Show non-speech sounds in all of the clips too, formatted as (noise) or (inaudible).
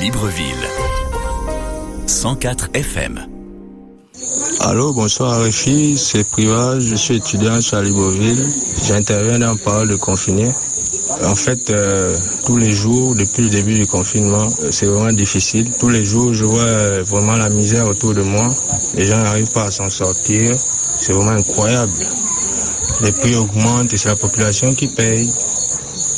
Libreville. 104 FM. Allô, bonsoir RFI, c'est Priva, je suis étudiant à Libreville. J'interviens dans Parole de confiné. En fait, euh, tous les jours, depuis le début du confinement, euh, c'est vraiment difficile. Tous les jours, je vois euh, vraiment la misère autour de moi. Les gens n'arrivent pas à s'en sortir. C'est vraiment incroyable. Les prix augmentent et c'est la population qui paye.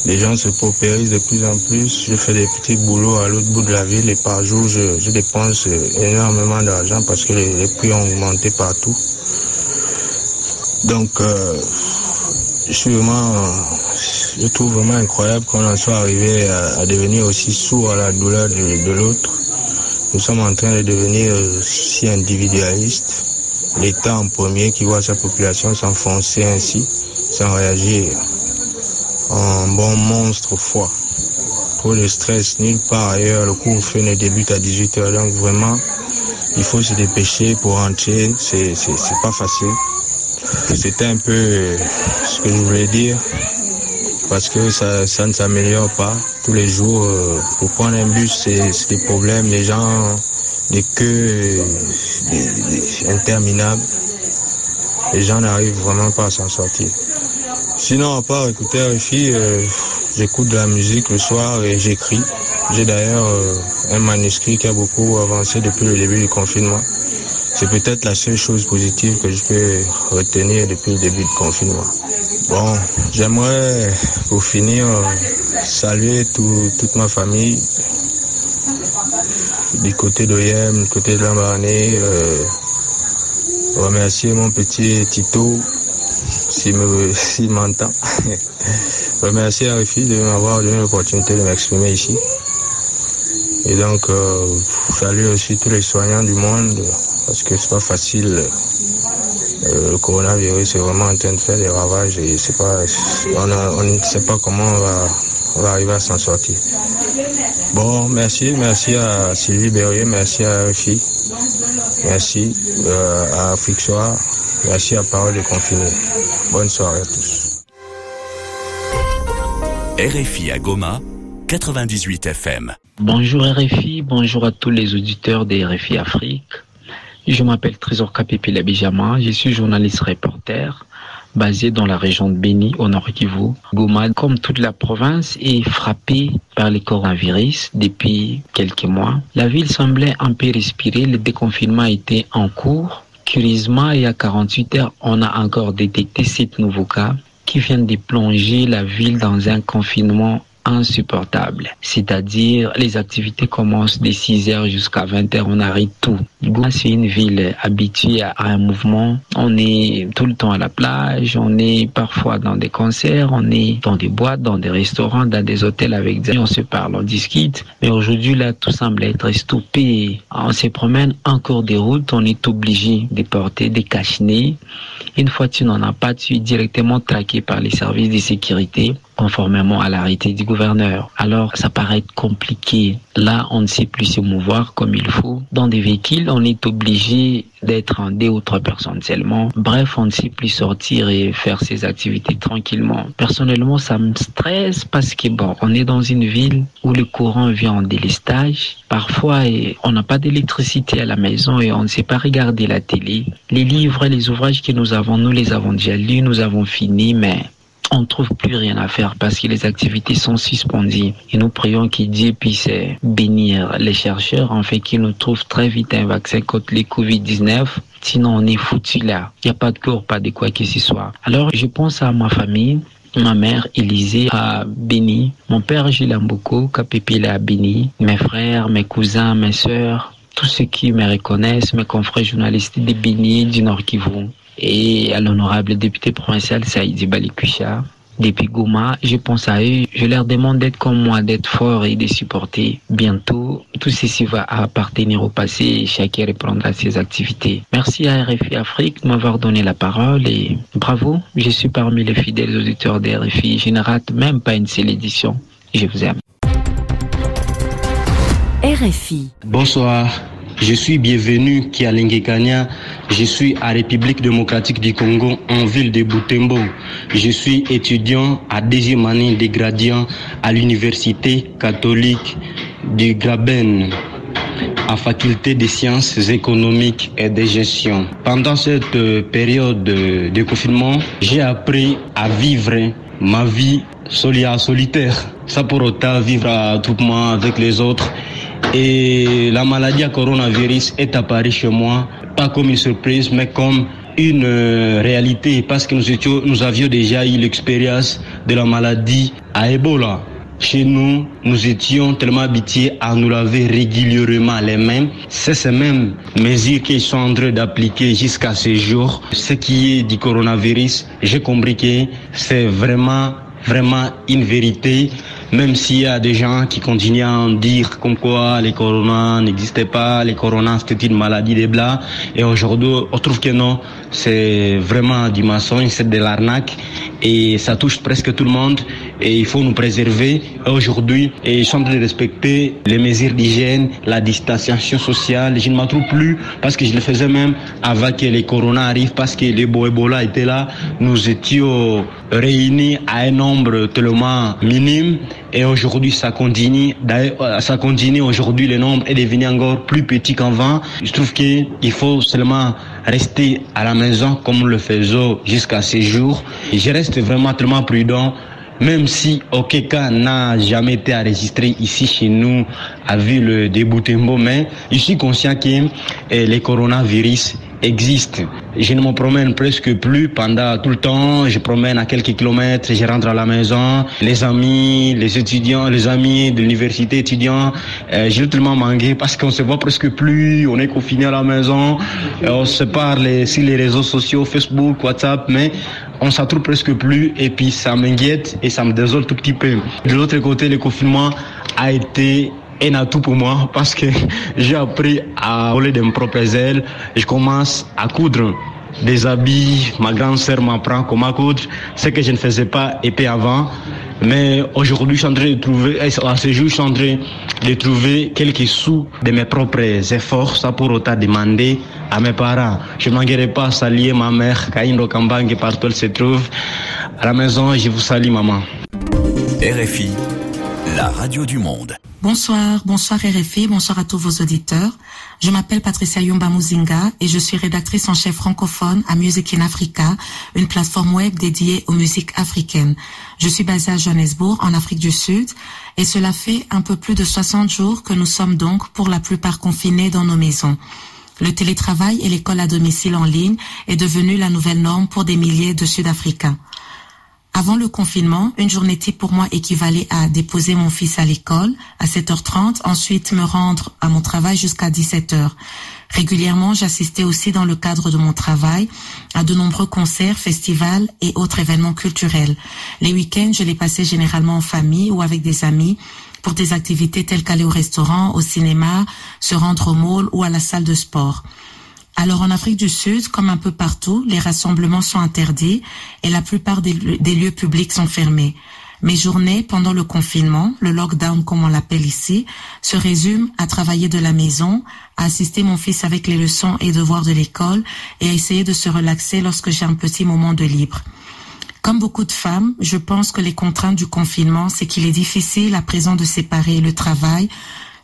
Les gens se paupérisent de plus en plus. Je fais des petits boulots à l'autre bout de la ville et par jour, je, dépense énormément d'argent parce que les, prix ont augmenté partout. Donc, euh, je vraiment, trouve vraiment incroyable qu'on en soit arrivé à, devenir aussi sourd à la douleur de, de l'autre. Nous sommes en train de devenir si individualistes. L'État en premier qui voit sa population s'enfoncer ainsi, sans réagir un bon monstre froid. Trop de stress nulle part ailleurs. Le couvre-feu ne débute à 18h. Donc vraiment, il faut se dépêcher pour rentrer. C'est, pas facile. C'était un peu ce que je voulais dire. Parce que ça, ne s'améliore pas. Tous les jours, euh, pour prendre un bus, c'est, des problèmes. Les gens, des queues des, interminables. Les gens n'arrivent vraiment pas à s'en sortir. Sinon, à part écouter RFI, euh, j'écoute de la musique le soir et j'écris. J'ai d'ailleurs euh, un manuscrit qui a beaucoup avancé depuis le début du confinement. C'est peut-être la seule chose positive que je peux retenir depuis le début du confinement. Bon, j'aimerais, pour finir, saluer tout, toute ma famille, du côté d'Oyem, du côté de Lambaréné, euh, remercier mon petit Tito, s'il me, s'il m'entend. (laughs) Remercier Arifi de m'avoir donné l'opportunité de m'exprimer ici. Et donc, euh, saluer aussi tous les soignants du monde, parce que c'est pas facile. Euh, le coronavirus est vraiment en train de faire des ravages et c'est pas, on, a, on ne sait pas comment on va, on va arriver à s'en sortir. Bon, merci, merci à Sylvie Berrier, merci à Arifi, merci euh, à Afrique Soir, merci à Parole de Confiné. Bonne soirée à tous. RFI à Goma, 98 FM. Bonjour RFI, bonjour à tous les auditeurs de RFI Afrique. Je m'appelle Trésor Kapepi Labijama, je suis journaliste reporter basé dans la région de Beni au nord Kivu. Goma, comme toute la province, est frappée par le coronavirus depuis quelques mois. La ville semblait un peu respirer, le déconfinement était en cours. Curieusement, il y a 48 heures, on a encore détecté sept nouveaux cas qui viennent de plonger la ville dans un confinement insupportable. C'est-à-dire, les activités commencent de 6 heures jusqu'à 20 heures, on arrête tout. Goma, c'est une ville habituée à un mouvement. On est tout le temps à la plage, on est parfois dans des concerts, on est dans des boîtes, dans des restaurants, dans des hôtels avec des amis, on se parle, on discute. Mais aujourd'hui, là, tout semble être stoppé. On se promène en cours de route, on est obligé de porter des cache Une fois que tu n'en as pas, tu es directement traqué par les services de sécurité conformément à l'arrêté du gouverneur. Alors, ça paraît compliqué. Là, on ne sait plus se mouvoir comme il faut. Dans des véhicules, on est obligé d'être en deux ou trois personnes seulement. Bref, on ne sait plus sortir et faire ses activités tranquillement. Personnellement, ça me stresse parce que bon, on est dans une ville où le courant vient en délestage. Parfois, on n'a pas d'électricité à la maison et on ne sait pas regarder la télé. Les livres et les ouvrages que nous avons, nous les avons déjà lus, nous avons fini, mais on ne trouve plus rien à faire parce que les activités sont suspendues. Et nous prions qu'il Dieu puisse bénir les chercheurs en fait qu'ils nous trouvent très vite un vaccin contre les Covid-19. Sinon, on est foutu là. Il n'y a pas de cours, pas de quoi que ce soit. Alors, je pense à ma famille. Ma mère, Élisée, a béni. Mon père, Gilles Mboko, Kapépile a béni. Mes frères, mes cousins, mes sœurs, tous ceux qui me reconnaissent, mes confrères journalistes de Béni, du Nord Kivu et à l'honorable député provincial Saïdi Balikwisha. Depuis Goma, je pense à eux, je leur demande d'être comme moi, d'être forts et de supporter. Bientôt, tout ceci va appartenir au passé et chacun reprendra ses activités. Merci à RFI Afrique de m'avoir donné la parole et bravo, je suis parmi les fidèles auditeurs de RFI. Je ne rate même pas une seule édition. Je vous aime. RFI. Bonsoir. Je suis bienvenu à Kanya. Je suis à République démocratique du Congo en ville de Butembo. Je suis étudiant à deuxième année de gradient à l'université catholique du Graben à faculté des sciences économiques et de gestion. Pendant cette période de confinement, j'ai appris à vivre ma vie solitaire, sans pour autant vivre à troupement avec les autres. Et la maladie à coronavirus est apparue chez moi, pas comme une surprise, mais comme une euh, réalité, parce que nous, étions, nous avions déjà eu l'expérience de la maladie à Ebola. Chez nous, nous étions tellement habitués à nous laver régulièrement les mains. C'est ces mêmes mesures qu'ils sont en train d'appliquer jusqu'à ce jour. Ce qui est du coronavirus, j'ai compris que c'est vraiment, vraiment une vérité même s'il y a des gens qui continuent à en dire comme quoi les coronas n'existaient pas, les coronas c'était une maladie des blancs, et aujourd'hui on trouve que non, c'est vraiment du mensonge, c'est de l'arnaque, et ça touche presque tout le monde, et il faut nous préserver aujourd'hui, et je suis en train de respecter les mesures d'hygiène, la distanciation sociale, je ne m'en trouve plus, parce que je le faisais même avant que les coronas arrivent, parce que les Ebola étaient là, nous étions réunis à un nombre tellement minime, et aujourd'hui, ça continue. Euh, ça continue. Aujourd'hui, le nombre est devenu encore plus petit qu'avant. Je trouve qu'il faut seulement rester à la maison comme le faisons jusqu'à ces jours. Je reste vraiment tellement prudent même si cas n'a jamais été enregistré ici chez nous à Ville de Boutembo, mais je suis conscient que eh, les coronavirus existe. Je ne me promène presque plus pendant tout le temps. Je promène à quelques kilomètres, je rentre à la maison. Les amis, les étudiants, les amis de l'université étudiants, euh, j'ai tellement manqué parce qu'on se voit presque plus. On est confiné à la maison. Euh, on se parle sur les réseaux sociaux, Facebook, WhatsApp, mais on s'en presque plus. Et puis ça m'inquiète et ça me désole tout petit peu. De l'autre côté, le confinement a été un atout pour moi parce que (laughs) j'ai appris à voler de mes propres ailes. Je commence à coudre des habits. Ma grande sœur m'apprend comment coudre, ce que je ne faisais pas épais avant. Mais aujourd'hui, je suis en train de trouver, à ce jour, je suis en train de trouver quelques sous de mes propres efforts, ça pour autant demander à mes parents. Je manquerai pas à saluer ma mère, Kaindo Kambangue, partout elle se trouve. À la maison, je vous salue, maman. RFI, la radio du monde. Bonsoir, bonsoir RFI, bonsoir à tous vos auditeurs. Je m'appelle Patricia Yumba Muzinga et je suis rédactrice en chef francophone à Music in Africa, une plateforme web dédiée aux musiques africaines. Je suis basée à Johannesburg, en Afrique du Sud, et cela fait un peu plus de 60 jours que nous sommes donc pour la plupart confinés dans nos maisons. Le télétravail et l'école à domicile en ligne est devenu la nouvelle norme pour des milliers de Sud-Africains. Avant le confinement, une journée type pour moi équivalait à déposer mon fils à l'école à 7h30, ensuite me rendre à mon travail jusqu'à 17h. Régulièrement, j'assistais aussi dans le cadre de mon travail à de nombreux concerts, festivals et autres événements culturels. Les week-ends, je les passais généralement en famille ou avec des amis pour des activités telles qu'aller au restaurant, au cinéma, se rendre au mall ou à la salle de sport. Alors en Afrique du Sud, comme un peu partout, les rassemblements sont interdits et la plupart des, lieux publics sont fermés. Mes journées pendant le confinement, le lockdown comme on l'appelle ici, se résument à travailler de la maison, à assister mon fils avec les leçons et devoirs de l'école et à essayer de se relaxer lorsque j'ai un petit moment de libre. Comme beaucoup de femmes, je pense que les contraintes du confinement, c'est qu'il est difficile à présent de séparer le travail,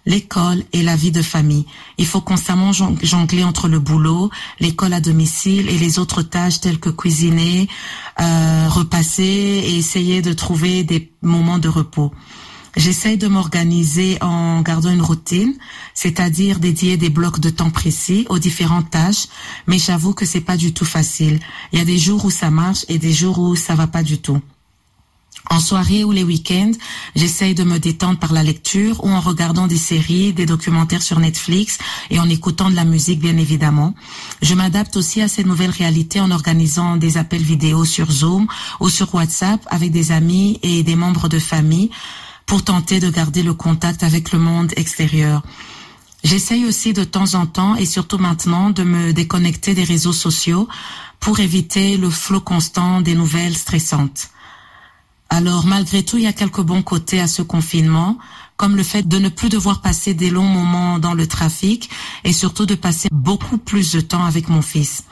l'école et la vie de famille. Il faut constamment jongler entre le boulot, l'école à domicile et les autres tâches telles que cuisiner, euh, repasser et essayer de trouver des moments de repos. J'essaye de m'organiser en gardant une routine, c'est-à-dire dédier des blocs de temps précis aux différentes tâches, mais j'avoue que c'est pas du tout facile. Il y a des jours où ça marche et des jours où ça va pas du tout. En soirée ou les week-ends, j'essaye de me détendre par la lecture ou en regardant des séries, des documentaires sur Netflix et en écoutant de la musique bien évidemment. Je m'adapte aussi à ces nouvelles réalités en organisant des appels vidéo sur Zoom ou sur WhatsApp avec des amis et des membres de famille pour tenter de garder le contact avec le monde extérieur. J'essaye aussi de temps en temps et surtout maintenant de me déconnecter des réseaux sociaux pour éviter le flot constant des nouvelles stressantes. Alors malgré tout, il y a quelques bons côtés à ce confinement, comme le fait de ne plus devoir passer des longs moments dans le trafic et surtout de passer beaucoup plus de temps avec mon fils.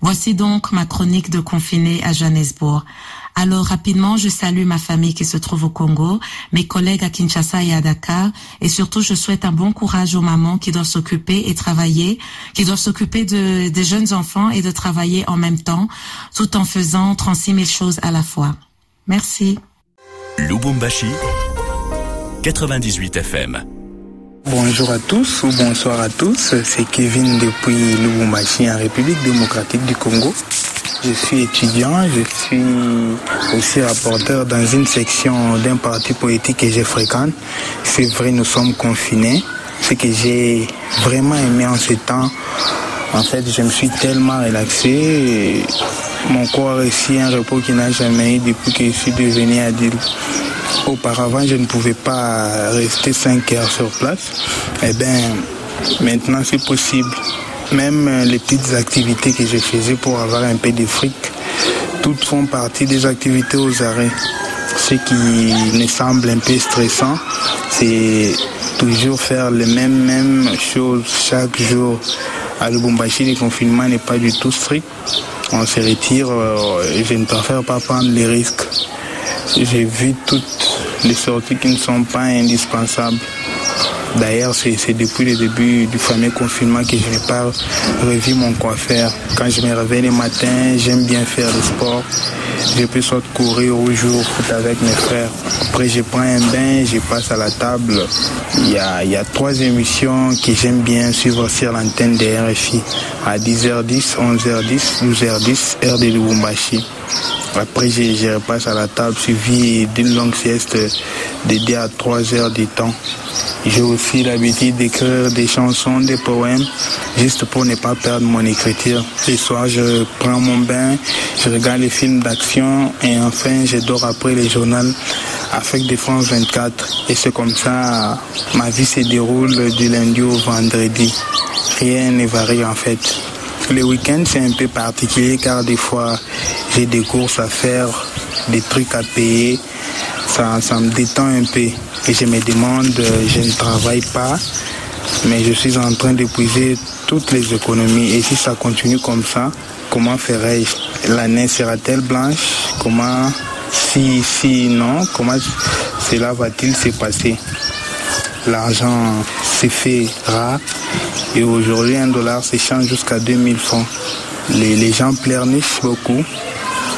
Voici donc ma chronique de confiné à Johannesburg. Alors rapidement, je salue ma famille qui se trouve au Congo, mes collègues à Kinshasa et à Dakar, et surtout je souhaite un bon courage aux mamans qui doivent s'occuper et travailler, qui doivent s'occuper de, des jeunes enfants et de travailler en même temps, tout en faisant 36 000 choses à la fois. Merci. Lubumbashi, 98 FM. Bonjour à tous ou bonsoir à tous, c'est Kevin depuis Lubumbashi en République démocratique du Congo. Je suis étudiant, je suis aussi rapporteur dans une section d'un parti politique que je fréquente. C'est vrai, nous sommes confinés. Ce que j'ai vraiment aimé en ce temps, en fait, je me suis tellement relaxé. Mon corps réussi un repos qui n'a jamais eu depuis que je suis devenu adulte. Auparavant, je ne pouvais pas rester 5 heures sur place. Eh bien, maintenant, c'est possible. Même les petites activités que je faisais pour avoir un peu de fric, toutes font partie des activités aux arrêts. Ce qui me semble un peu stressant, c'est toujours faire les mêmes, mêmes choses chaque jour. À Lubumbashi, le confinement n'est pas du tout strict. On se retire, je ne préfère pas prendre les risques. J'ai vu toutes les sorties qui ne sont pas indispensables. D'ailleurs, c'est depuis le début du fameux confinement que je n'ai pas revu mon coiffeur. Quand je me réveille le matin, j'aime bien faire le sport. Je peux soit courir au foot avec mes frères. Après, je prends un bain, je passe à la table. Il y a, trois émissions que j'aime bien suivre sur l'antenne de RFI. À 10h10, 11h10, 12h10, heure de Lubumbashi. Après, je, repasse à la table suivi d'une longue sieste de 2 à 3 heures du temps. J'ai aussi l'habitude d'écrire des chansons, des poèmes, juste pour ne pas perdre mon écriture. Le soir, je prends mon bain, je regarde les films d'action et enfin, je dors après le journal avec de France 24. Et c'est comme ça, ma vie se déroule du lundi au vendredi. Rien ne varie en fait. Le week-end, c'est un peu particulier car des fois, j'ai des courses à faire, des trucs à payer. Ça, ça me détend un peu. Et je me demande, je ne travaille pas, mais je suis en train d'épuiser toutes les économies. Et si ça continue comme ça, comment ferai-je L'année sera-t-elle blanche? Comment, si, si non, comment cela va-t-il se passer? L'argent s'est fait rare et aujourd'hui un dollar s'échange jusqu'à 2000 francs. Les, les gens pleurnichent beaucoup.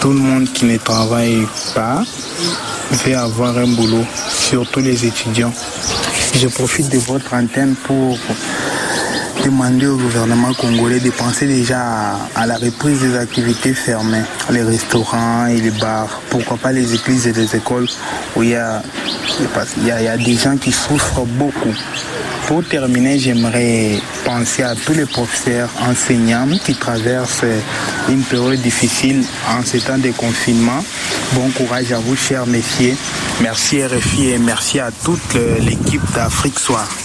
Tout le monde qui ne travaille pas veut avoir un boulot, surtout les étudiants. Je profite de votre antenne pour demander au gouvernement congolais de penser déjà à, la reprise des activités fermées, les restaurants et les bars, pourquoi pas les églises et les écoles où il y a des gens qui souffrent beaucoup. Pour terminer, j'aimerais penser à tous les professeurs enseignants qui traversent une période difficile en ces temps de confinement. Bon courage à vous, chers messieurs. Merci RFI et merci à toute l'équipe d'Afrique Soir.